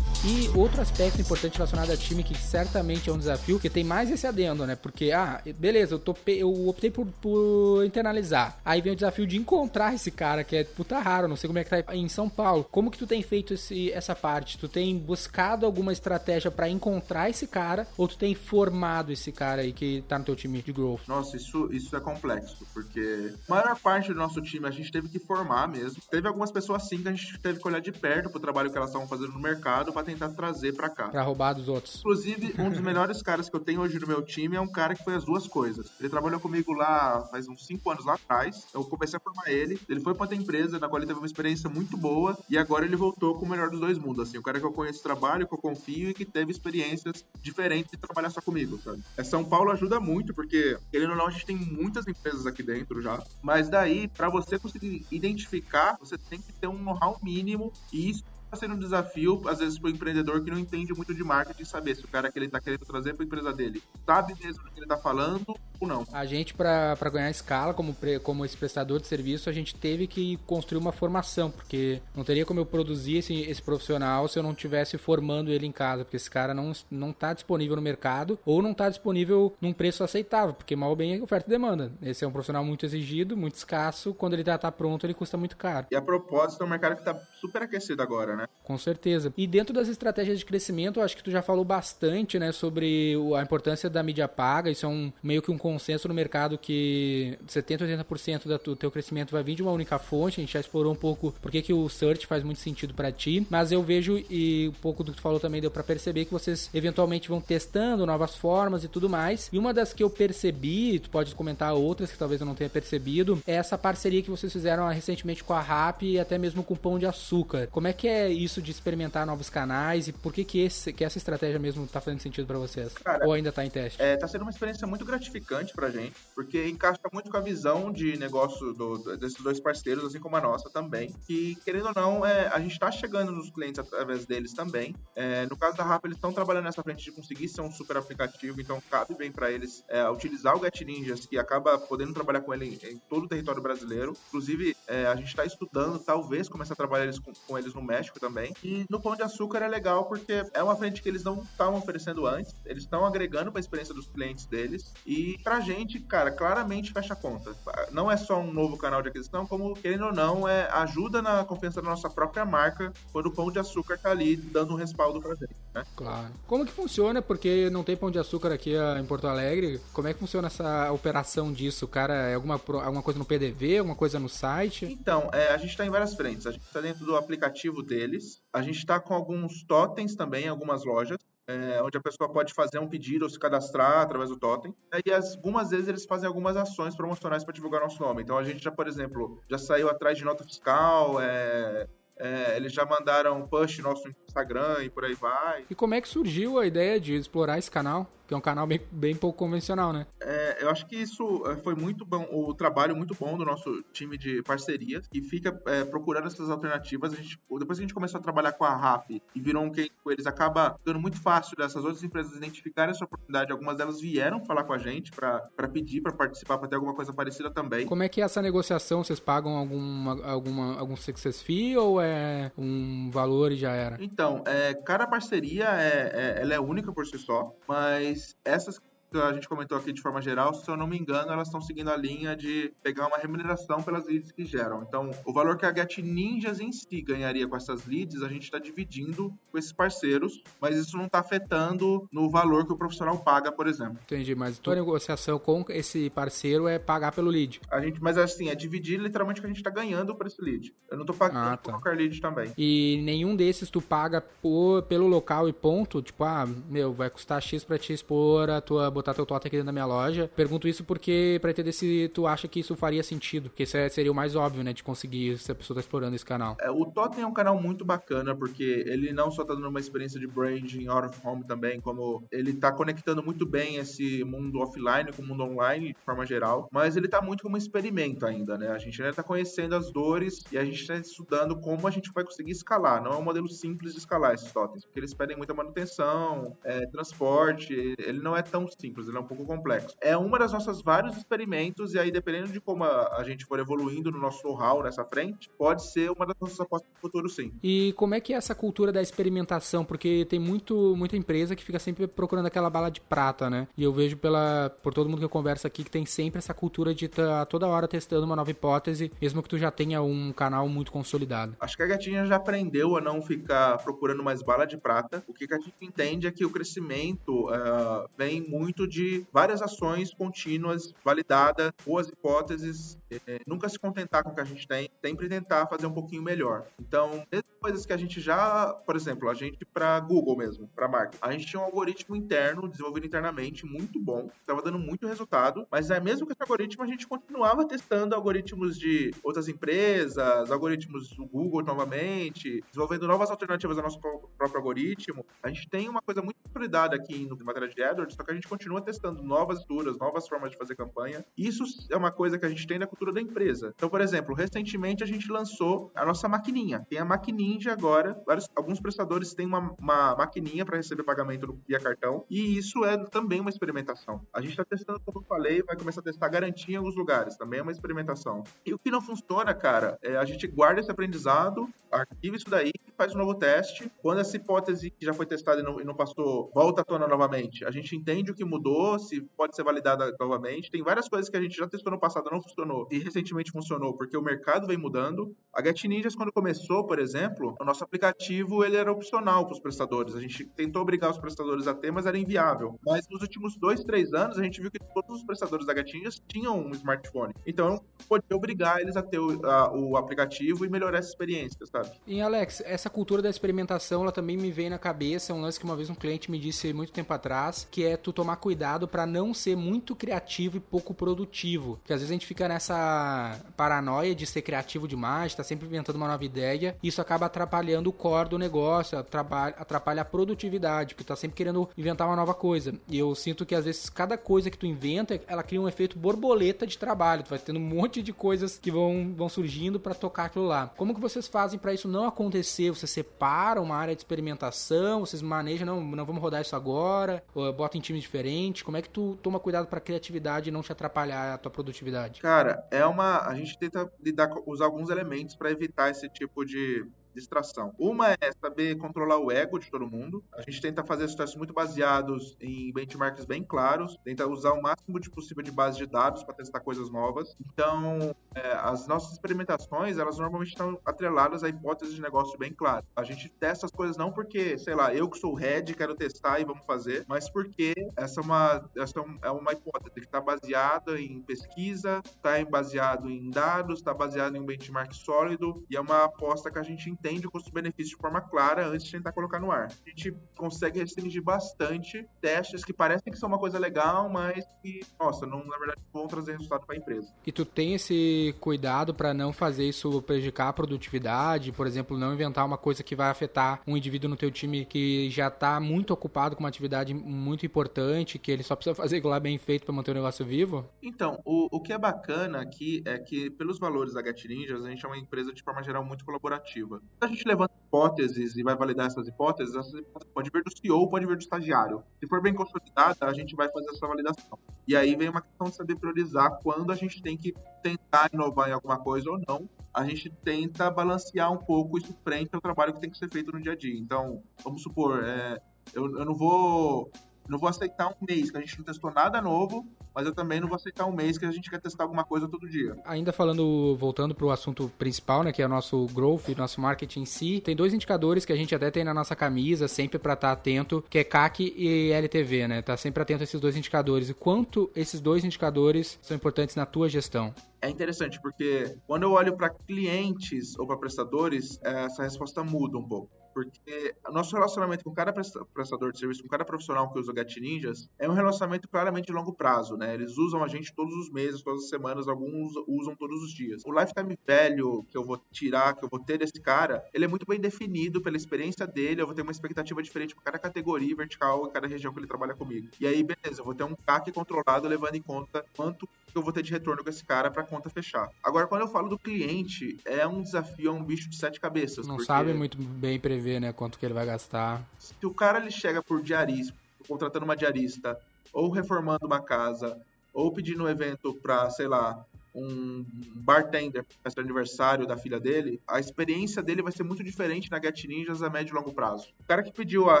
E outro aspecto importante relacionado a time, que certamente é um desafio, que tem mais esse adendo, né? Porque, ah, beleza, eu, topei, eu optei por, por internalizar. Aí vem o desafio de encontrar esse cara, que é puta raro, não sei como é que tá em São Paulo. Como que tu tem feito esse, essa parte? Tu tem buscado alguma estratégia para encontrar esse cara, ou tu tem formado esse cara aí que tá no teu time de growth? Nossa, isso, isso é complexo, porque a maior parte do nosso time a gente teve que formar mesmo. Teve algumas pessoas sim que a gente teve que olhar de perto pro trabalho que elas estavam fazendo no mercado pra tentar trazer para cá. Pra roubar dos outros. Inclusive, um dos melhores caras que eu tenho hoje no meu time é um cara que foi as duas coisas. Ele trabalhou comigo lá faz uns 5 anos lá atrás. Eu comecei a formar ele. Ele foi pra outra empresa, na qual ele teve uma experiência muito boa. E agora ele voltou com o melhor dos dois mundos. Assim, o cara que eu conheço trabalho, que eu confio e que teve experiências diferentes de trabalhar só comigo, sabe? É, São Paulo ajuda muito, porque, ou não, a gente tem muitas empresas aqui dentro já. Mas daí, para você conseguir identificar, você tem que ter um know-how mínimo. E isso sendo um desafio, às vezes, para o empreendedor que não entende muito de marketing saber se o cara que ele está querendo trazer para a empresa dele sabe mesmo do que ele está falando ou não. A gente, para ganhar escala como, como esse prestador de serviço, a gente teve que construir uma formação, porque não teria como eu produzir esse, esse profissional se eu não estivesse formando ele em casa, porque esse cara não, não tá disponível no mercado ou não está disponível num preço aceitável, porque mal bem é oferta e demanda. Esse é um profissional muito exigido, muito escasso, quando ele já está pronto, ele custa muito caro. E a propósito, é um mercado que está super aquecido agora, né? Com certeza. E dentro das estratégias de crescimento, acho que tu já falou bastante, né, sobre a importância da mídia paga. Isso é um meio que um consenso no mercado que 70, 80% do teu crescimento vai vir de uma única fonte. A gente já explorou um pouco por que, que o search faz muito sentido para ti, mas eu vejo e um pouco do que tu falou também deu para perceber que vocês eventualmente vão testando novas formas e tudo mais. E uma das que eu percebi, tu pode comentar outras que talvez eu não tenha percebido, é essa parceria que vocês fizeram recentemente com a RAP e até mesmo com o Pão de Açúcar. Como é que é isso de experimentar novos canais e por que que, esse, que essa estratégia mesmo tá fazendo sentido para vocês? Cara, Ou ainda tá em teste? É, tá sendo uma experiência muito gratificante pra gente, porque encaixa muito com a visão de negócio do, desses dois parceiros, assim como a nossa também, que querendo ou não, é, a gente tá chegando nos clientes através deles também. É, no caso da Rap, eles estão trabalhando nessa frente de conseguir ser um super aplicativo, então cabe bem para eles é, utilizar o Get Ninjas, que acaba podendo trabalhar com ele em, em todo o território brasileiro. Inclusive, é, a gente está estudando, talvez, começar a trabalhar eles com, com eles no México também. E no Pão de Açúcar é legal porque é uma frente que eles não estavam oferecendo antes, eles estão agregando para a experiência dos clientes deles. E pra gente, cara, claramente fecha a conta. Não é só um novo canal de aquisição, como querendo ou não, é ajuda na confiança da nossa própria marca quando o Pão de Açúcar tá ali dando um respaldo pra gente, né? Claro. Como que funciona? Porque não tem Pão de Açúcar aqui ah, em Porto Alegre. Como é que funciona essa operação disso? Cara, é alguma, alguma coisa no PDV, alguma coisa no site? Então, é, a gente tá em várias frentes. A gente tá dentro do aplicativo deles, a gente está com alguns totens também, algumas lojas, é, onde a pessoa pode fazer um pedido ou se cadastrar através do totem. E algumas vezes eles fazem algumas ações promocionais para divulgar nosso nome. Então a gente já, por exemplo, já saiu atrás de nota fiscal, é, é, eles já mandaram push no nosso Instagram e por aí vai. E como é que surgiu a ideia de explorar esse canal? Que é um canal bem, bem pouco convencional, né? É, eu acho que isso é, foi muito bom, o trabalho muito bom do nosso time de parcerias, que fica é, procurando essas alternativas. A gente, depois que a gente começou a trabalhar com a RAP e virou um case com eles, acaba ficando muito fácil dessas outras empresas identificarem essa oportunidade. Algumas delas vieram falar com a gente para pedir para participar, para ter alguma coisa parecida também. Como é que é essa negociação? Vocês pagam alguma, alguma, algum success fee ou é um valor e já era? Então, é, cada parceria é, é, ela é única por si só, mas essas a gente comentou aqui de forma geral, se eu não me engano, elas estão seguindo a linha de pegar uma remuneração pelas leads que geram. Então, o valor que a Get Ninjas em si ganharia com essas leads, a gente está dividindo com esses parceiros, mas isso não está afetando no valor que o profissional paga, por exemplo. Entendi, mas toda negociação com esse parceiro é pagar pelo lead. A gente, mas assim, é dividir literalmente o que a gente está ganhando por esse lead. Eu não estou pagando ah, tá. por qualquer lead também. E nenhum desses tu paga por, pelo local e ponto? Tipo, ah, meu, vai custar X para te expor a tua botar teu totem aqui dentro da minha loja. Pergunto isso porque para entender se tu acha que isso faria sentido, porque é, seria o mais óbvio, né, de conseguir se a pessoa tá explorando esse canal. É, o Totem é um canal muito bacana porque ele não só tá dando uma experiência de branding out of home também, como ele tá conectando muito bem esse mundo offline com o mundo online de forma geral, mas ele tá muito como um experimento ainda, né? A gente ainda tá conhecendo as dores e a gente tá estudando como a gente vai conseguir escalar. Não é um modelo simples de escalar esses totens, porque eles pedem muita manutenção, é, transporte, ele não é tão simples, ele é um pouco complexo. É uma das nossas vários experimentos e aí dependendo de como a, a gente for evoluindo no nosso know-how nessa frente, pode ser uma das nossas apostas no futuro sim. E como é que é essa cultura da experimentação? Porque tem muito, muita empresa que fica sempre procurando aquela bala de prata, né? E eu vejo pela, por todo mundo que eu converso aqui que tem sempre essa cultura de estar tá toda hora testando uma nova hipótese, mesmo que tu já tenha um canal muito consolidado. Acho que a gatinha já aprendeu a não ficar procurando mais bala de prata. O que a gente entende é que o crescimento uh, vem muito de várias ações contínuas, validadas, boas hipóteses, é, nunca se contentar com o que a gente tem, sempre tentar fazer um pouquinho melhor. Então, coisas que a gente já, por exemplo, a gente para Google mesmo, para marca, a gente tinha um algoritmo interno desenvolvido internamente muito bom, estava dando muito resultado, mas é mesmo com esse algoritmo a gente continuava testando algoritmos de outras empresas, algoritmos do Google novamente, desenvolvendo novas alternativas ao nosso próprio algoritmo. A gente tem uma coisa muito consolidada aqui no matéria de AdWords, só que a gente continua testando novas estruturas, novas formas de fazer campanha. Isso é uma coisa que a gente tem na cultura da empresa. Então, por exemplo, recentemente a gente lançou a nossa maquininha. Tem a maquininha agora, vários, alguns prestadores têm uma, uma maquininha para receber pagamento via cartão, e isso é também uma experimentação. A gente está testando, como eu falei, vai começar a testar garantia em alguns lugares, também é uma experimentação. E o que não funciona, cara, é a gente guarda esse aprendizado, arquiva isso daí, faz um novo teste. Quando essa hipótese que já foi testada e não, e não passou, volta à tona novamente, a gente entende o que mudou, se pode ser validada novamente. Tem várias coisas que a gente já testou no passado, não funcionou, e recentemente funcionou, porque o mercado vem mudando. A Get Ninjas, quando começou, por exemplo, o nosso aplicativo ele era opcional para os prestadores. A gente tentou obrigar os prestadores a ter, mas era inviável. Mas nos últimos dois, três anos, a gente viu que todos os prestadores da Get Ninjas tinham um smartphone. Então, podia obrigar eles a ter o, a, o aplicativo e melhorar essa experiência, sabe? E Alex, essa cultura da experimentação, ela também me vem na cabeça, é um lance que uma vez um cliente me disse muito tempo atrás, que é tu tomar cuidado para não ser muito criativo e pouco produtivo. Porque às vezes a gente fica nessa paranoia de ser criativo demais, tá sempre inventando uma nova ideia, e isso acaba atrapalhando o core do negócio, atrapalha, atrapalha a produtividade, porque tá sempre querendo inventar uma nova coisa. E eu sinto que às vezes cada coisa que tu inventa, ela cria um efeito borboleta de trabalho, tu vai tendo um monte de coisas que vão, vão surgindo para tocar aquilo lá. Como que vocês fazem para isso não acontecer? Você separa uma área de experimentação, vocês manejam, não, não vamos rodar isso agora, ou bota em times diferentes. Como é que tu toma cuidado para a criatividade não te atrapalhar a tua produtividade? Cara, é uma a gente tenta lidar usar alguns elementos para evitar esse tipo de distração. Uma é saber controlar o ego de todo mundo. A gente tenta fazer esses muito baseados em benchmarks bem claros, tenta usar o máximo de possível de base de dados para testar coisas novas. Então, é, as nossas experimentações, elas normalmente estão atreladas a hipóteses de negócio bem claras. A gente testa as coisas não porque, sei lá, eu que sou head, quero testar e vamos fazer, mas porque essa é uma, essa é uma hipótese que está baseada em pesquisa, está baseado em dados, está baseado em um benchmark sólido e é uma aposta que a gente entende o custo-benefício de forma clara antes de tentar colocar no ar. A gente consegue restringir bastante testes que parecem que são uma coisa legal, mas que, nossa, não, na verdade, vão trazer resultado para a empresa. E tu tem esse cuidado para não fazer isso prejudicar a produtividade, por exemplo, não inventar uma coisa que vai afetar um indivíduo no teu time que já está muito ocupado com uma atividade muito importante, que ele só precisa fazer aquilo lá bem feito para manter o negócio vivo? Então, o, o que é bacana aqui é que, pelos valores da Ninjas, a gente é uma empresa de forma geral muito colaborativa a gente levanta hipóteses e vai validar essas hipóteses, essas hipóteses pode vir do CEO, pode vir do estagiário. Se for bem consolidada, a gente vai fazer essa validação. E aí vem uma questão de saber priorizar quando a gente tem que tentar inovar em alguma coisa ou não. A gente tenta balancear um pouco isso frente ao trabalho que tem que ser feito no dia a dia. Então, vamos supor, é, eu, eu não vou não vou aceitar um mês que a gente não testou nada novo, mas eu também não vou aceitar um mês que a gente quer testar alguma coisa todo dia. Ainda falando, voltando para o assunto principal, né, que é o nosso growth, nosso marketing em si, tem dois indicadores que a gente até tem na nossa camisa, sempre para estar tá atento, que é CAC e LTV, né? Tá sempre atento a esses dois indicadores. E quanto esses dois indicadores são importantes na tua gestão? é interessante porque quando eu olho para clientes ou para prestadores, essa resposta muda um pouco. Porque nosso relacionamento com cada prestador de serviço, com cada profissional que usa Get Ninjas, é um relacionamento claramente de longo prazo, né? Eles usam a gente todos os meses, todas as semanas, alguns usam todos os dias. O lifetime velho que eu vou tirar, que eu vou ter desse cara, ele é muito bem definido pela experiência dele, eu vou ter uma expectativa diferente para cada categoria vertical e cada região que ele trabalha comigo. E aí, beleza, eu vou ter um CAC controlado levando em conta quanto eu vou ter de retorno com esse cara para a conta fechar. Agora, quando eu falo do cliente, é um desafio, é um bicho de sete cabeças. Não sabe muito bem prever, né, quanto que ele vai gastar. Se o cara ele chega por diarista, contratando uma diarista, ou reformando uma casa, ou pedindo um evento para, sei lá, um bartender para festa aniversário da filha dele, a experiência dele vai ser muito diferente na Get Ninjas a médio e longo prazo. O cara que pediu a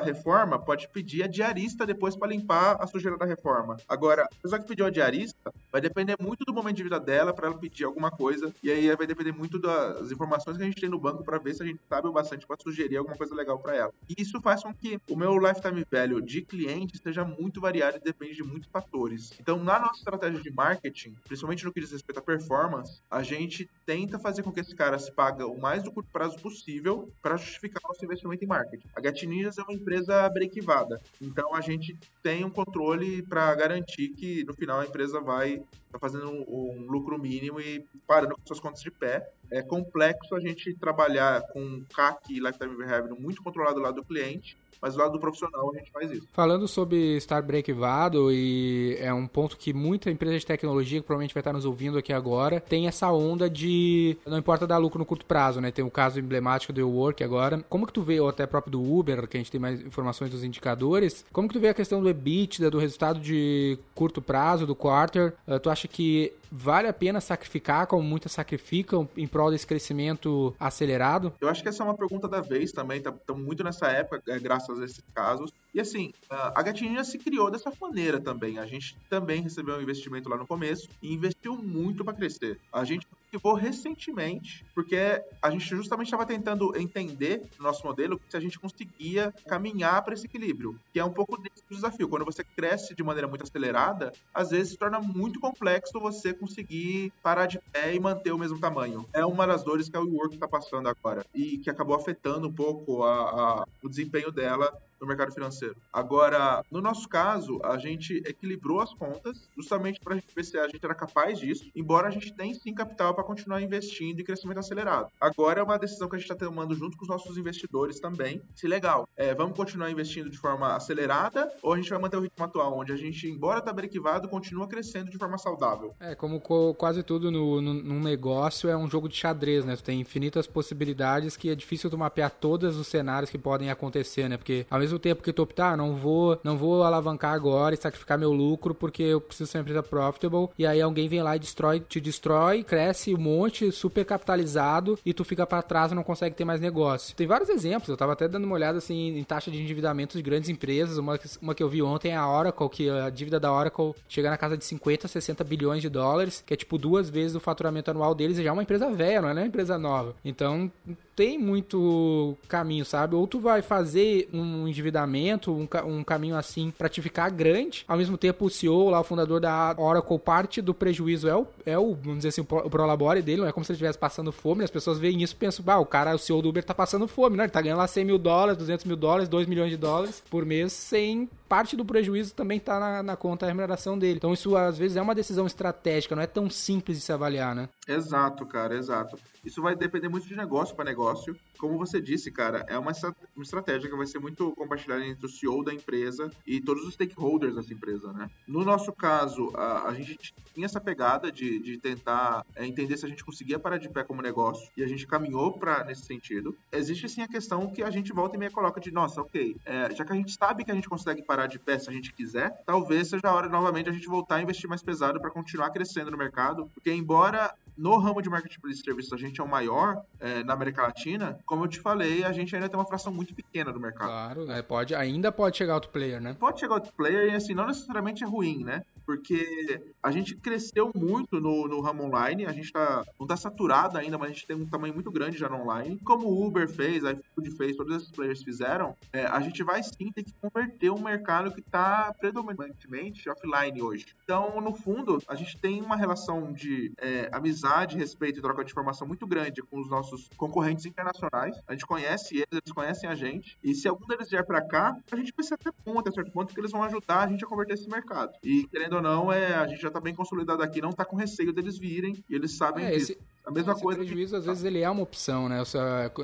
reforma pode pedir a diarista depois para limpar a sujeira da reforma. Agora, a pessoa que pediu a diarista vai depender muito do momento de vida dela para ela pedir alguma coisa e aí vai depender muito das informações que a gente tem no banco para ver se a gente sabe o bastante para sugerir alguma coisa legal para ela. E isso faz com que o meu lifetime value de cliente seja muito variado e depende de muitos fatores. Então, na nossa estratégia de marketing, principalmente no que diz respeito performance, a gente tenta fazer com que esse cara se pague o mais do curto prazo possível para justificar nosso investimento em marketing. A Get Ninjas é uma empresa brequivada, então a gente tem um controle para garantir que no final a empresa vai tá fazendo um, lucro mínimo e parando com suas contas de pé é complexo a gente trabalhar com CAC e Lifetime Revenue muito controlado do lado do cliente, mas do lado do profissional a gente faz isso. Falando sobre estar breakivado, e é um ponto que muita empresa de tecnologia, que provavelmente vai estar nos ouvindo aqui agora, tem essa onda de não importa dar lucro no curto prazo, né? Tem o caso emblemático do Work agora. Como que tu vê, ou até próprio do Uber, que a gente tem mais informações dos indicadores, como que tu vê a questão do EBITDA, do resultado de curto prazo, do quarter? Uh, tu acha que vale a pena sacrificar, como muitas sacrificam, em prol desse crescimento acelerado? Eu acho que essa é uma pergunta da vez também, estamos tá, muito nessa época, é, graças a esses casos. E assim, a Gatinha se criou dessa maneira também. A gente também recebeu um investimento lá no começo e investiu muito para crescer. A gente ativou recentemente, porque a gente justamente estava tentando entender no nosso modelo se a gente conseguia caminhar para esse equilíbrio, que é um pouco desse desafio. Quando você cresce de maneira muito acelerada, às vezes se torna muito complexo você conseguir parar de pé e manter o mesmo tamanho. É uma das dores que a WeWork está passando agora e que acabou afetando um pouco a, a, o desempenho dela no mercado financeiro. Agora, no nosso caso, a gente equilibrou as contas justamente para a gente ver se a gente era capaz disso, embora a gente tenha sim capital para continuar investindo em crescimento acelerado. Agora é uma decisão que a gente está tomando junto com os nossos investidores também. Se legal, é, vamos continuar investindo de forma acelerada ou a gente vai manter o ritmo atual, onde a gente, embora está brequivado, continua crescendo de forma saudável? É, como quase tudo no, no, num negócio é um jogo de xadrez, né? Tu tem infinitas possibilidades que é difícil tu mapear todos os cenários que podem acontecer, né? Porque ao mesmo mesmo tempo que tu optar, não vou, não vou alavancar agora e sacrificar meu lucro porque eu preciso ser uma empresa profitable. E aí alguém vem lá e destrói, te destrói, cresce um monte, super capitalizado e tu fica para trás e não consegue ter mais negócio. Tem vários exemplos, eu tava até dando uma olhada assim em taxa de endividamento de grandes empresas. Uma, uma que eu vi ontem é a Oracle, que a dívida da Oracle chega na casa de 50, 60 bilhões de dólares, que é tipo duas vezes o faturamento anual deles e já é uma empresa velha, não é uma empresa nova. Então tem muito caminho, sabe? Ou tu vai fazer um endividamento, um, um caminho assim pra te ficar grande, ao mesmo tempo o CEO, lá, o fundador da Oracle, parte do prejuízo é o, é o vamos dizer assim, o prolabore dele, não é como se ele estivesse passando fome, as pessoas veem isso e pensam, bah, o cara, o CEO do Uber tá passando fome, né? Ele tá ganhando lá 100 mil dólares, 200 mil dólares, 2 milhões de dólares por mês sem parte do prejuízo também está na, na, conta da remuneração dele. Então isso às vezes é uma decisão estratégica, não é tão simples de se avaliar, né? Exato, cara, exato. Isso vai depender muito de negócio para negócio. Como você disse, cara, é uma, estratégia que vai ser muito compartilhada entre o CEO da empresa e todos os stakeholders dessa empresa, né? No nosso caso, a, a gente tinha essa pegada de, de tentar é, entender se a gente conseguia parar de pé como negócio e a gente caminhou para nesse sentido. Existe sim a questão que a gente volta e meia coloca de, nossa, ok, é, já que a gente sabe que a gente consegue parar de pé se a gente quiser, talvez seja a hora novamente a gente voltar a investir mais pesado para continuar crescendo no mercado, porque embora no ramo de marketplace de serviços a gente é o maior é, na América Latina, como eu te falei, a gente ainda tem uma fração muito pequena do mercado. Claro, né? pode, ainda pode chegar outro player, né? Pode chegar outro player e assim, não necessariamente é ruim, né? Porque a gente cresceu muito no, no ramo online, a gente tá, não tá saturado ainda, mas a gente tem um tamanho muito grande já no online. Como o Uber fez, a iFood fez, todos esses players fizeram, é, a gente vai sim ter que converter um mercado que está predominantemente offline hoje. Então, no fundo, a gente tem uma relação de é, amizade, respeito e troca de informação muito grande com os nossos concorrentes internacionais. A gente conhece eles, eles conhecem a gente. E se algum deles vier para cá, a gente ser até bom até certo ponto, porque eles vão ajudar a gente a converter esse mercado. E querendo ou não, é, a gente já está bem consolidado aqui, não está com receio deles virem e eles sabem é, disso. Esse... A mesma Esse coisa. prejuízo, às vezes, ele é uma opção, né?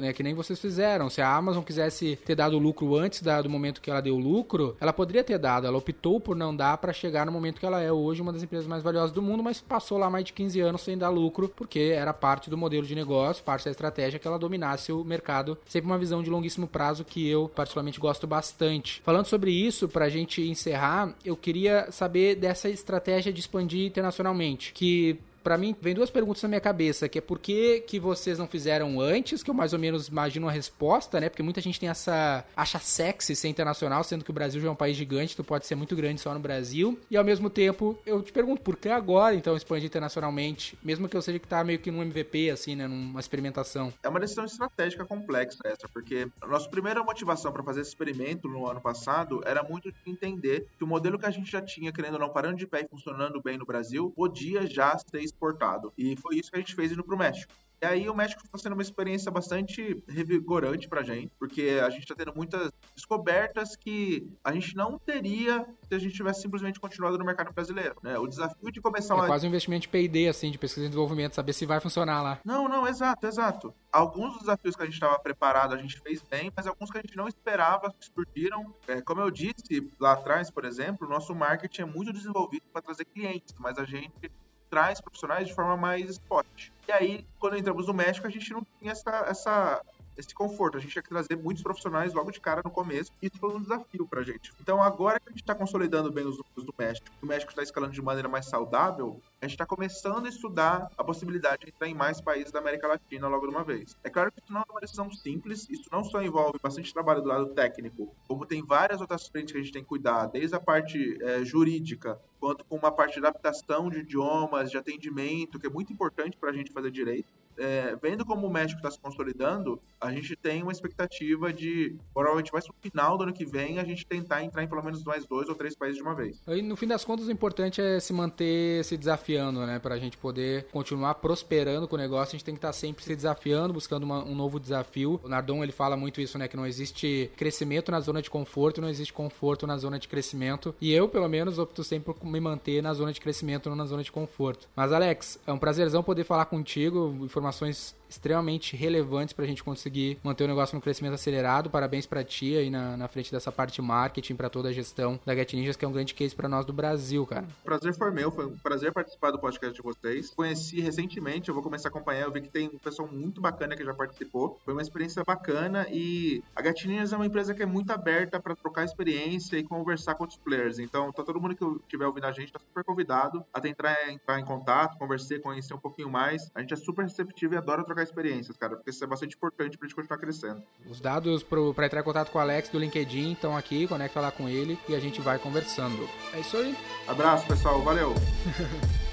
É que nem vocês fizeram. Se a Amazon quisesse ter dado lucro antes da, do momento que ela deu lucro, ela poderia ter dado. Ela optou por não dar para chegar no momento que ela é hoje uma das empresas mais valiosas do mundo, mas passou lá mais de 15 anos sem dar lucro, porque era parte do modelo de negócio, parte da estratégia que ela dominasse o mercado. Sempre uma visão de longuíssimo prazo que eu, particularmente, gosto bastante. Falando sobre isso, pra gente encerrar, eu queria saber dessa estratégia de expandir internacionalmente, que para mim, vem duas perguntas na minha cabeça, que é por que, que vocês não fizeram antes, que eu mais ou menos imagino a resposta, né? Porque muita gente tem essa... acha sexy ser internacional, sendo que o Brasil já é um país gigante, tu pode ser muito grande só no Brasil. E ao mesmo tempo, eu te pergunto, por que agora, então, expandir internacionalmente? Mesmo que eu seja que tá meio que num MVP, assim, né? Numa experimentação. É uma decisão estratégica complexa essa, porque a nossa primeira motivação para fazer esse experimento no ano passado era muito de entender que o modelo que a gente já tinha, querendo ou não, parando de pé e funcionando bem no Brasil, podia já ser exportado. E foi isso que a gente fez indo para o México. E aí o México está sendo uma experiência bastante revigorante pra gente, porque a gente está tendo muitas descobertas que a gente não teria se a gente tivesse simplesmente continuado no mercado brasileiro. Né? O desafio de começar é uma... quase um investimento de P&D, assim, de pesquisa e desenvolvimento, saber se vai funcionar lá. Não, não, exato, exato. Alguns dos desafios que a gente estava preparado a gente fez bem, mas alguns que a gente não esperava surgiram. É, como eu disse lá atrás, por exemplo, o nosso marketing é muito desenvolvido para trazer clientes, mas a gente traz profissionais de forma mais spot. E aí, quando entramos no México, a gente não tinha essa, essa, esse conforto. A gente tinha que trazer muitos profissionais logo de cara no começo. E isso foi um desafio pra gente. Então, agora que a gente está consolidando bem os números do México, o México está escalando de maneira mais saudável, a gente está começando a estudar a possibilidade de entrar em mais países da América Latina logo de uma vez. É claro que isso não é uma decisão simples, isso não só envolve bastante trabalho do lado técnico, como tem várias outras frentes que a gente tem que cuidar, desde a parte é, jurídica, quanto com uma parte de adaptação de idiomas, de atendimento, que é muito importante para a gente fazer direito. É, vendo como o México está se consolidando, a gente tem uma expectativa de, provavelmente mais no final do ano que vem, a gente tentar entrar em pelo menos mais dois ou três países de uma vez. E no fim das contas, o importante é se manter se desafiando, né? Para a gente poder continuar prosperando com o negócio, a gente tem que estar tá sempre se desafiando, buscando uma, um novo desafio. O Nardon, ele fala muito isso, né? Que não existe crescimento na zona de conforto, não existe conforto na zona de crescimento. E eu, pelo menos, opto sempre por me manter na zona de crescimento, não na zona de conforto. Mas, Alex, é um prazerzão poder falar contigo, informações extremamente relevantes para a gente conseguir manter o negócio no crescimento acelerado. Parabéns para ti aí na, na frente dessa parte marketing, para toda a gestão da Get Ninjas, que é um grande case para nós do Brasil, cara. Prazer foi meu, foi um prazer participar do podcast de vocês. Conheci recentemente, eu vou começar a acompanhar, eu vi que tem um pessoal muito bacana que já participou. Foi uma experiência bacana e a Get Ninjas é uma empresa que é muito aberta para trocar experiência e conversar com outros players. Então, tá todo mundo que estiver ouvindo a gente tá super convidado a tentar entrar em contato, conversar, conhecer um pouquinho mais. A gente é super receptivo e adora trocar trocar experiências, cara, porque isso é bastante importante pra gente continuar crescendo. Os dados pro, pra entrar em contato com o Alex do LinkedIn estão aqui, conecta lá com ele e a gente vai conversando. É isso aí. Abraço, pessoal. Valeu. [laughs]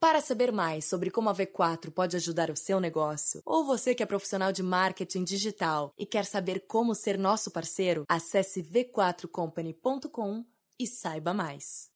Para saber mais sobre como a V4 pode ajudar o seu negócio, ou você que é profissional de marketing digital e quer saber como ser nosso parceiro, acesse v4company.com e saiba mais.